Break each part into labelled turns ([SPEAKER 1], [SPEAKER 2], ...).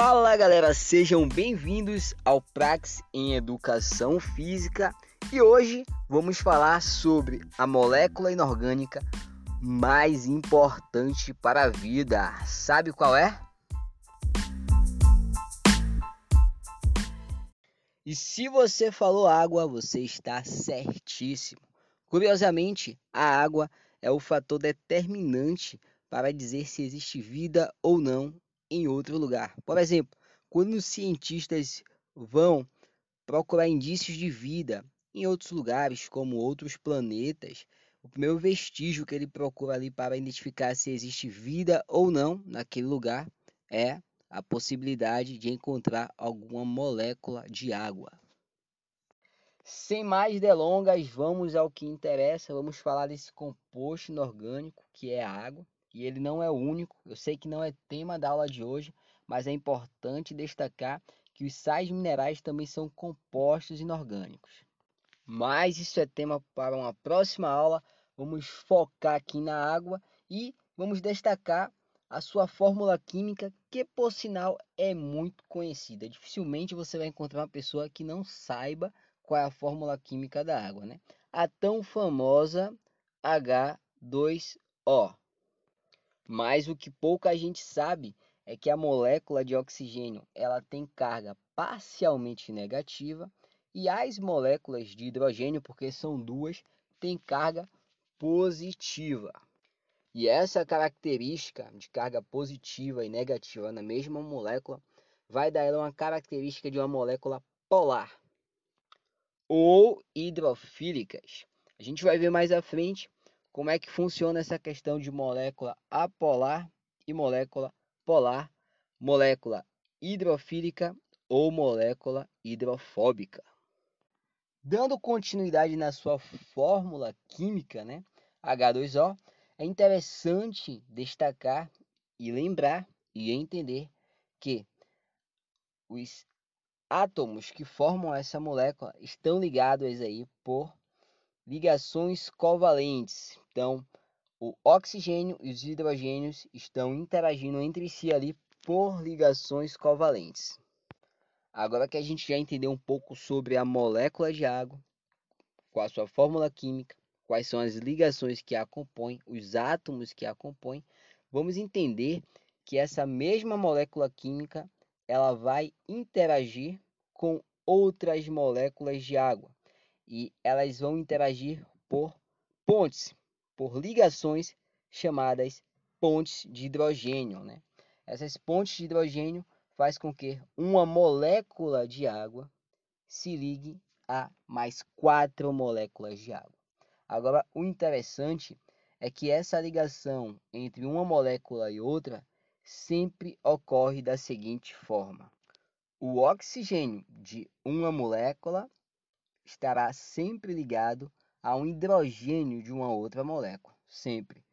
[SPEAKER 1] Fala galera, sejam bem-vindos ao Prax em Educação Física e hoje vamos falar sobre a molécula inorgânica mais importante para a vida. Sabe qual é? E se você falou água, você está certíssimo. Curiosamente, a água é o fator determinante para dizer se existe vida ou não em outro lugar. Por exemplo, quando os cientistas vão procurar indícios de vida em outros lugares, como outros planetas, o primeiro vestígio que ele procura ali para identificar se existe vida ou não naquele lugar é a possibilidade de encontrar alguma molécula de água. Sem mais delongas, vamos ao que interessa. Vamos falar desse composto inorgânico que é a água. E ele não é o único. Eu sei que não é tema da aula de hoje, mas é importante destacar que os sais minerais também são compostos inorgânicos. Mas isso é tema para uma próxima aula. Vamos focar aqui na água e vamos destacar a sua fórmula química, que por sinal é muito conhecida. Dificilmente você vai encontrar uma pessoa que não saiba qual é a fórmula química da água, né? A tão famosa H2O. Mas o que pouca gente sabe é que a molécula de oxigênio, ela tem carga parcialmente negativa e as moléculas de hidrogênio, porque são duas, têm carga positiva. E essa característica de carga positiva e negativa na mesma molécula vai dar ela uma característica de uma molécula polar ou hidrofílicas. A gente vai ver mais à frente como é que funciona essa questão de molécula apolar e molécula polar, molécula hidrofílica ou molécula hidrofóbica. Dando continuidade na sua fórmula química, né, H2O, é interessante destacar e lembrar e entender que os átomos que formam essa molécula estão ligados aí por ligações covalentes. Então, o oxigênio e os hidrogênios estão interagindo entre si ali por ligações covalentes. Agora que a gente já entendeu um pouco sobre a molécula de água, com a sua fórmula química, quais são as ligações que a compõem, os átomos que a compõem, vamos entender que essa mesma molécula química ela vai interagir com outras moléculas de água e elas vão interagir por pontes, por ligações chamadas pontes de hidrogênio, né? Essas pontes de hidrogênio faz com que uma molécula de água se ligue a mais quatro moléculas de água. Agora, o interessante é que essa ligação entre uma molécula e outra sempre ocorre da seguinte forma: o oxigênio de uma molécula estará sempre ligado a um hidrogênio de uma outra molécula, sempre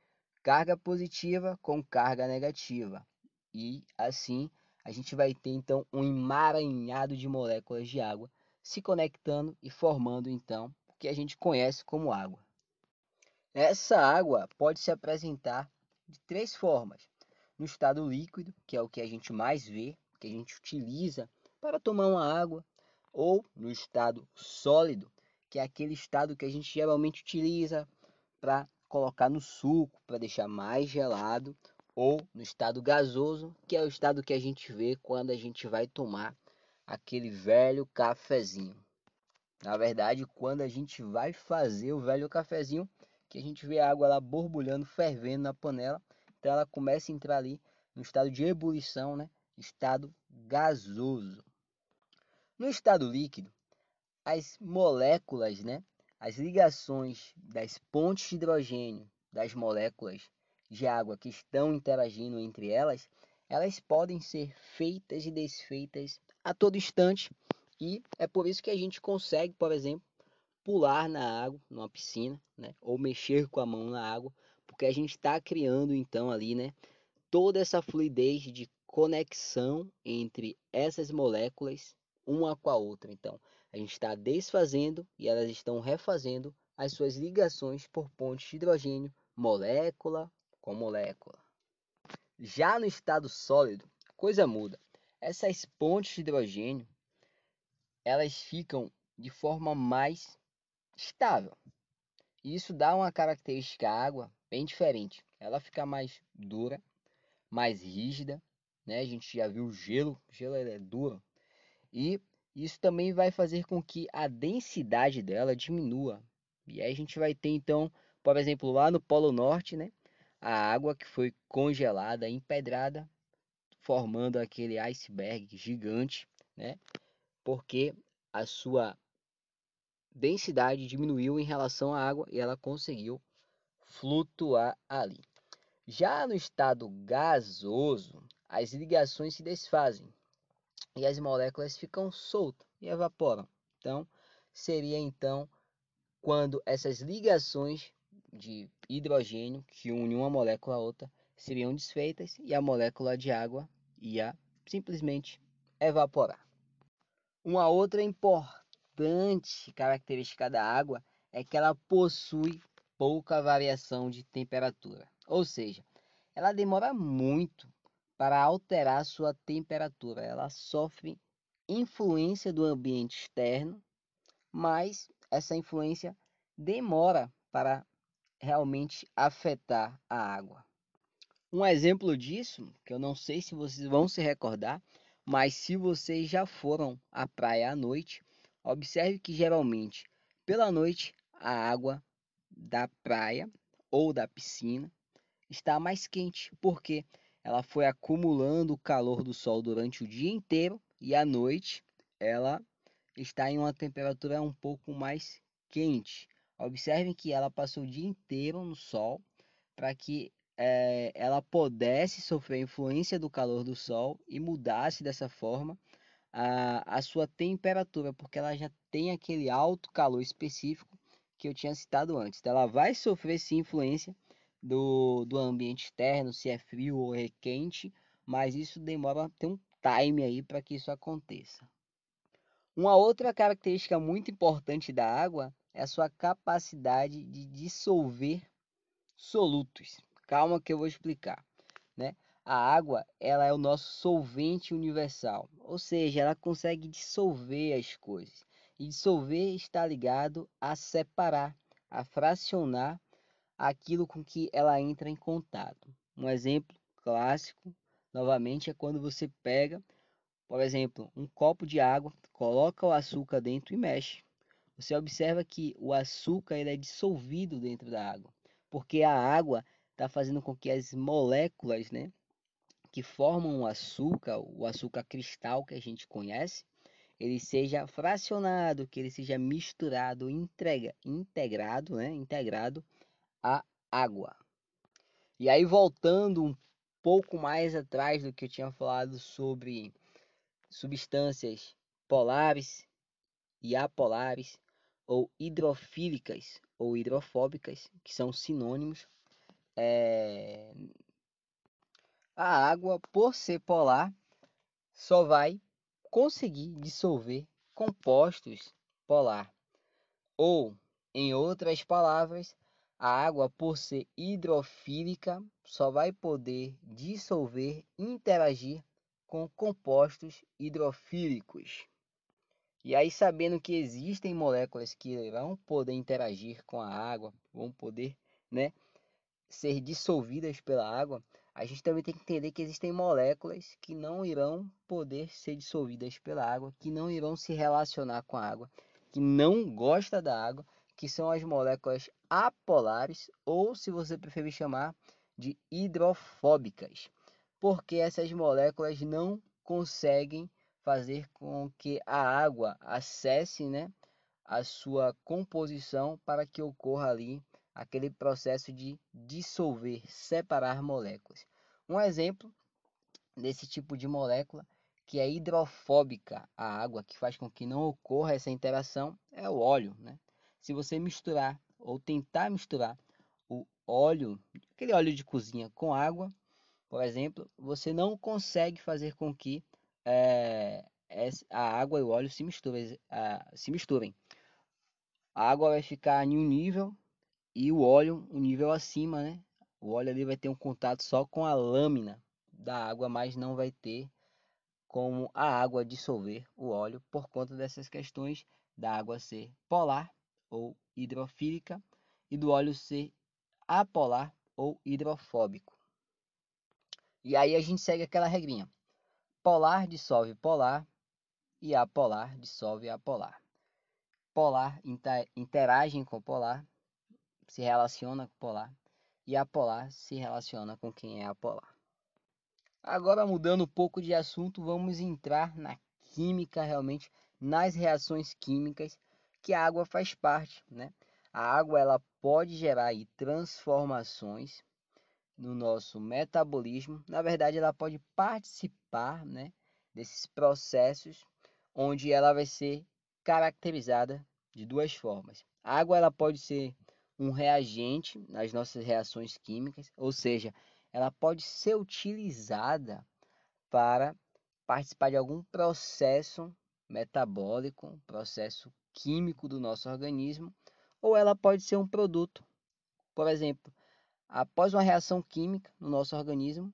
[SPEAKER 1] carga positiva com carga negativa. E assim a gente vai ter então um emaranhado de moléculas de água se conectando e formando então o que a gente conhece como água. Essa água pode se apresentar de três formas: no estado líquido, que é o que a gente mais vê, que a gente utiliza para tomar uma água, ou no estado sólido, que é aquele estado que a gente geralmente utiliza para colocar no suco, para deixar mais gelado, ou no estado gasoso, que é o estado que a gente vê quando a gente vai tomar aquele velho cafezinho. Na verdade, quando a gente vai fazer o velho cafezinho, que a gente vê a água lá borbulhando, fervendo na panela. Então ela começa a entrar ali no estado de ebulição, né? Estado gasoso. No estado líquido, as moléculas, né? As ligações das pontes de hidrogênio das moléculas de água que estão interagindo entre elas, elas podem ser feitas e desfeitas a todo instante. E é por isso que a gente consegue, por exemplo, pular na água, numa piscina, né? Ou mexer com a mão na água, porque a gente está criando então ali, né? Toda essa fluidez de conexão entre essas moléculas uma com a outra. Então, a gente está desfazendo e elas estão refazendo as suas ligações por pontes de hidrogênio, molécula com molécula. Já no estado sólido, a coisa muda. essas pontes de hidrogênio elas ficam de forma mais estável. E isso dá uma característica à água bem diferente. Ela fica mais dura, mais rígida, né? A gente já viu o gelo, o gelo é duro. E isso também vai fazer com que a densidade dela diminua. E aí a gente vai ter então, por exemplo, lá no Polo Norte, né? A água que foi congelada, empedrada, formando aquele iceberg gigante, né? Porque a sua densidade diminuiu em relação à água e ela conseguiu flutuar ali. Já no estado gasoso, as ligações se desfazem e as moléculas ficam soltas e evaporam. Então, seria então quando essas ligações de hidrogênio que unem uma molécula a outra seriam desfeitas e a molécula de água ia simplesmente evaporar. Uma outra importante característica da água é que ela possui pouca variação de temperatura, ou seja, ela demora muito para alterar sua temperatura. Ela sofre influência do ambiente externo, mas essa influência demora para realmente afetar a água. Um exemplo disso, que eu não sei se vocês vão se recordar, mas se vocês já foram à praia à noite, observe que geralmente pela noite a água da praia ou da piscina está mais quente, porque ela foi acumulando o calor do sol durante o dia inteiro e à noite ela está em uma temperatura um pouco mais quente. Observem que ela passou o dia inteiro no sol para que é, ela pudesse sofrer a influência do calor do sol e mudasse dessa forma a, a sua temperatura, porque ela já tem aquele alto calor específico que eu tinha citado antes. Então, ela vai sofrer sim influência do, do ambiente externo, se é frio ou é quente, mas isso demora, tem um time aí para que isso aconteça. Uma outra característica muito importante da água é a sua capacidade de dissolver solutos. Calma que eu vou explicar, né? A água, ela é o nosso solvente universal, ou seja, ela consegue dissolver as coisas. E dissolver está ligado a separar, a fracionar aquilo com que ela entra em contato. Um exemplo clássico, novamente, é quando você pega, por exemplo, um copo de água, coloca o açúcar dentro e mexe. Você observa que o açúcar ele é dissolvido dentro da água, porque a água está fazendo com que as moléculas, né, que formam o açúcar, o açúcar cristal que a gente conhece, ele seja fracionado, que ele seja misturado, entrega, integrado, né, integrado à água. E aí voltando um pouco mais atrás do que eu tinha falado sobre substâncias polares e apolares ou hidrofílicas ou hidrofóbicas, que são sinônimos, é... a água, por ser polar, só vai conseguir dissolver compostos polar. Ou, em outras palavras, a água, por ser hidrofílica, só vai poder dissolver, interagir com compostos hidrofílicos. E aí, sabendo que existem moléculas que vão poder interagir com a água, vão poder né, ser dissolvidas pela água, a gente também tem que entender que existem moléculas que não irão poder ser dissolvidas pela água, que não irão se relacionar com a água, que não gosta da água, que são as moléculas apolares ou, se você preferir chamar, de hidrofóbicas, porque essas moléculas não conseguem fazer com que a água acesse, né, a sua composição para que ocorra ali aquele processo de dissolver, separar moléculas. Um exemplo desse tipo de molécula que é hidrofóbica à água, que faz com que não ocorra essa interação, é o óleo. Né? Se você misturar ou tentar misturar o óleo, aquele óleo de cozinha com água, por exemplo, você não consegue fazer com que é, a água e o óleo se misturem, se misturem. A água vai ficar em um nível e o óleo um nível acima, né? O óleo ali vai ter um contato só com a lâmina da água, mas não vai ter como a água dissolver o óleo por conta dessas questões da água ser polar ou hidrofílica e do óleo ser apolar ou hidrofóbico. E aí a gente segue aquela regrinha. Polar dissolve polar e apolar dissolve apolar. Polar interagem com polar, se relaciona com polar e apolar se relaciona com quem é apolar. Agora mudando um pouco de assunto, vamos entrar na química realmente, nas reações químicas que a água faz parte, né? A água ela pode gerar aí, transformações no nosso metabolismo. Na verdade, ela pode participar, né, desses processos onde ela vai ser caracterizada de duas formas. A água ela pode ser um reagente nas nossas reações químicas, ou seja, ela pode ser utilizada para participar de algum processo metabólico, processo químico do nosso organismo, ou ela pode ser um produto. Por exemplo, após uma reação química no nosso organismo,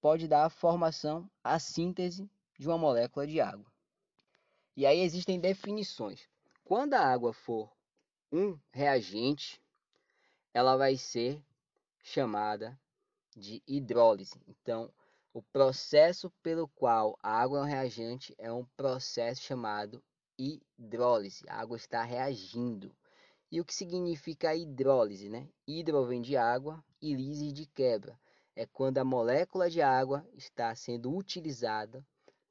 [SPEAKER 1] pode dar a formação, a síntese de uma molécula de água. E aí existem definições. Quando a água for um reagente, ela vai ser chamada de hidrólise. Então, o processo pelo qual a água é um reagente é um processo chamado hidrólise. A água está reagindo. E o que significa hidrólise? Né? Hidro vem de água e lise de quebra. É quando a molécula de água está sendo utilizada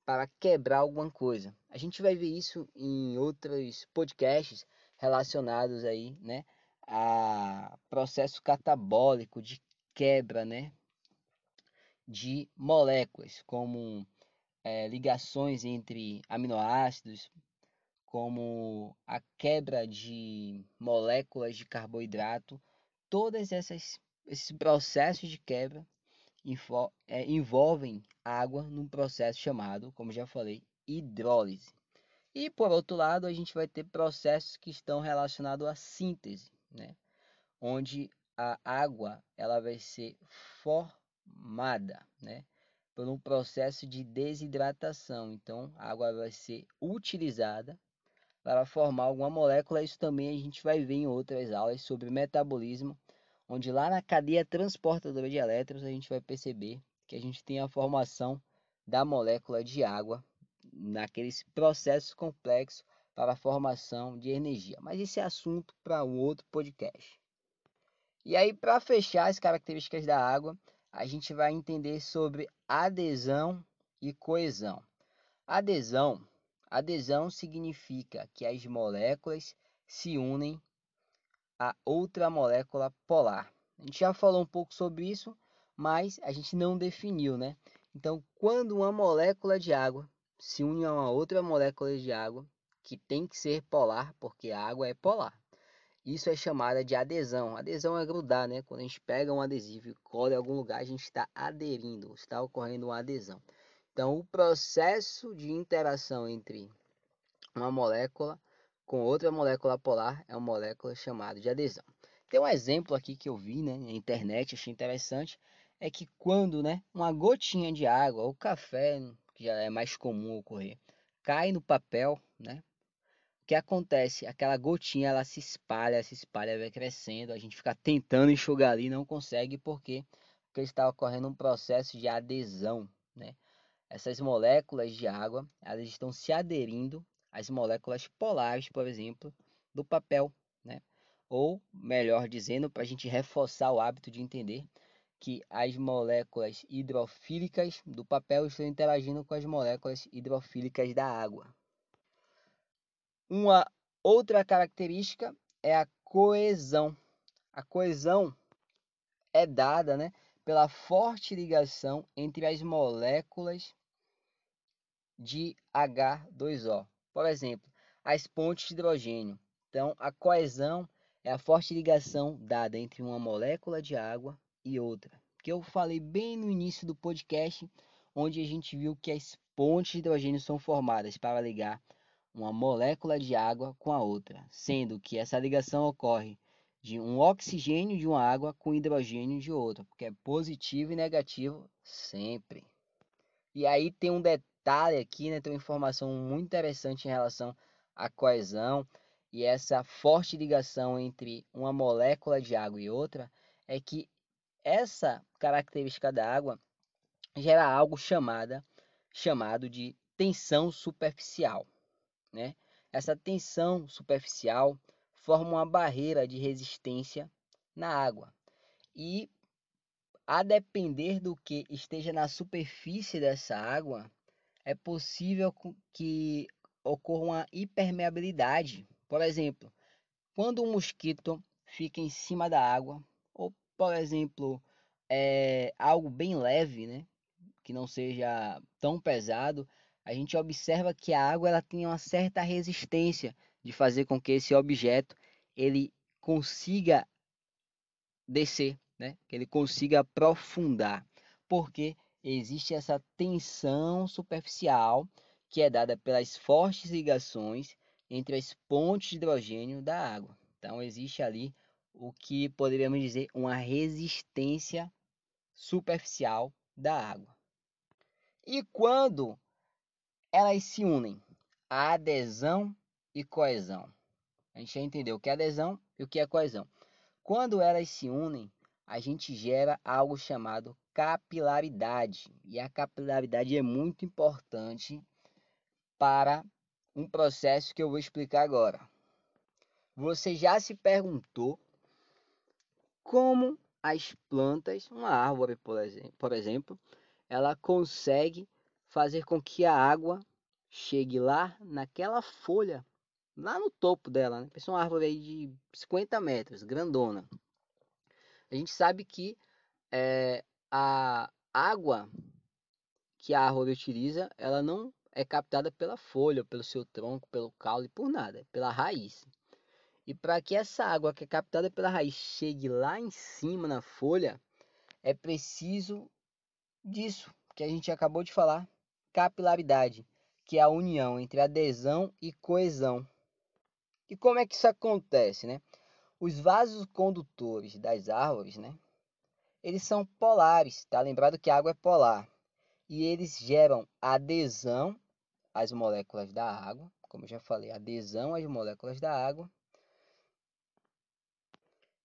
[SPEAKER 1] para quebrar alguma coisa. A gente vai ver isso em outros podcasts relacionados aí, né, a processo catabólico de quebra, né, de moléculas, como é, ligações entre aminoácidos, como a quebra de moléculas de carboidrato, todos esses processos de quebra é, envolvem água num processo chamado, como já falei, hidrólise. E por outro lado, a gente vai ter processos que estão relacionados à síntese, né? onde a água ela vai ser formada, né? por um processo de desidratação. Então, a água vai ser utilizada para formar alguma molécula. Isso também a gente vai ver em outras aulas sobre metabolismo, onde lá na cadeia transportadora de elétrons a gente vai perceber que a gente tem a formação da molécula de água naqueles processos complexos para a formação de energia. Mas esse é assunto para um outro podcast. E aí, para fechar as características da água, a gente vai entender sobre adesão e coesão. Adesão Adesão significa que as moléculas se unem a outra molécula polar. A gente já falou um pouco sobre isso, mas a gente não definiu, né? Então, quando uma molécula de água se une a uma outra molécula de água, que tem que ser polar, porque a água é polar. Isso é chamada de adesão. Adesão é grudar, né? Quando a gente pega um adesivo e cola em algum lugar, a gente está aderindo, está ocorrendo uma adesão. Então, o processo de interação entre uma molécula com outra molécula polar é uma molécula chamada de adesão. Tem um exemplo aqui que eu vi né, na internet, achei interessante, é que quando né, uma gotinha de água ou café, que já é mais comum ocorrer, cai no papel, né? O que acontece? Aquela gotinha ela se espalha, se espalha, vai crescendo, a gente fica tentando enxugar ali, não consegue porque porque está ocorrendo um processo de adesão, né? Essas moléculas de água, elas estão se aderindo às moléculas polares, por exemplo, do papel, né? Ou, melhor dizendo, para a gente reforçar o hábito de entender que as moléculas hidrofílicas do papel estão interagindo com as moléculas hidrofílicas da água. Uma outra característica é a coesão. A coesão é dada, né, pela forte ligação entre as moléculas de H2O. Por exemplo, as pontes de hidrogênio. Então, a coesão é a forte ligação dada entre uma molécula de água e outra. Que eu falei bem no início do podcast, onde a gente viu que as pontes de hidrogênio são formadas para ligar uma molécula de água com a outra, sendo que essa ligação ocorre de um oxigênio de uma água com hidrogênio de outra, porque é positivo e negativo sempre. E aí tem um detalhe detalhe aqui, né? Tem uma informação muito interessante em relação à coesão e essa forte ligação entre uma molécula de água e outra é que essa característica da água gera algo chamada, chamado de tensão superficial. Né? Essa tensão superficial forma uma barreira de resistência na água. E a depender do que esteja na superfície dessa água, é possível que ocorra uma hipermeabilidade. Por exemplo, quando um mosquito fica em cima da água, ou por exemplo, é algo bem leve, né, que não seja tão pesado, a gente observa que a água ela tem uma certa resistência de fazer com que esse objeto ele consiga descer, né? que ele consiga aprofundar, porque existe essa tensão superficial que é dada pelas fortes ligações entre as pontes de hidrogênio da água. Então existe ali o que poderíamos dizer uma resistência superficial da água. E quando elas se unem, a adesão e coesão. A gente já entendeu o que é adesão e o que é coesão. Quando elas se unem, a gente gera algo chamado capilaridade. E a capilaridade é muito importante para um processo que eu vou explicar agora. Você já se perguntou como as plantas, uma árvore, por exemplo, ela consegue fazer com que a água chegue lá naquela folha, lá no topo dela, né? Pensa uma árvore aí de 50 metros, grandona. A gente sabe que é, a água que a árvore utiliza, ela não é captada pela folha, pelo seu tronco, pelo caule, por nada, pela raiz. E para que essa água que é captada pela raiz chegue lá em cima na folha, é preciso disso que a gente acabou de falar, capilaridade, que é a união entre adesão e coesão. E como é que isso acontece, né? Os vasos condutores das árvores, né? Eles são polares, tá? Lembrado que a água é polar. E eles geram adesão às moléculas da água, como eu já falei, adesão às moléculas da água.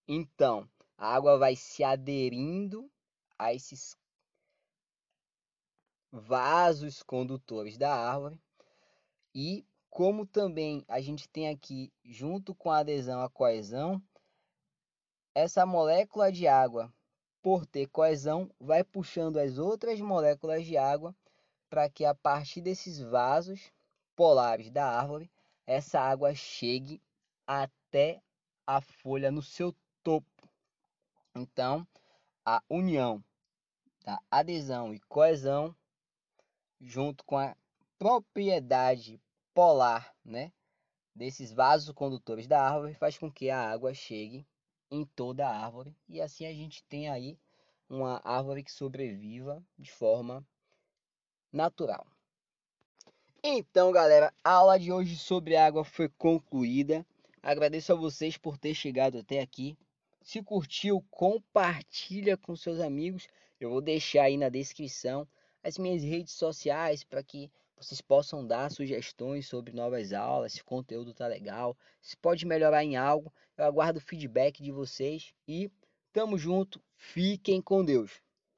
[SPEAKER 1] Então, a água vai se aderindo a esses vasos condutores da árvore e como também a gente tem aqui junto com a adesão a coesão, essa molécula de água, por ter coesão, vai puxando as outras moléculas de água para que a partir desses vasos polares da árvore, essa água chegue até a folha no seu topo. Então, a união da adesão e coesão junto com a propriedade polar, né, desses vasos condutores da árvore, faz com que a água chegue em toda a árvore e assim a gente tem aí uma árvore que sobreviva de forma natural. Então, galera, a aula de hoje sobre água foi concluída. Agradeço a vocês por ter chegado até aqui. Se curtiu, compartilha com seus amigos. Eu vou deixar aí na descrição as minhas redes sociais para que vocês possam dar sugestões sobre novas aulas, se o conteúdo tá legal, se pode melhorar em algo. Eu aguardo o feedback de vocês e tamo junto. Fiquem com Deus.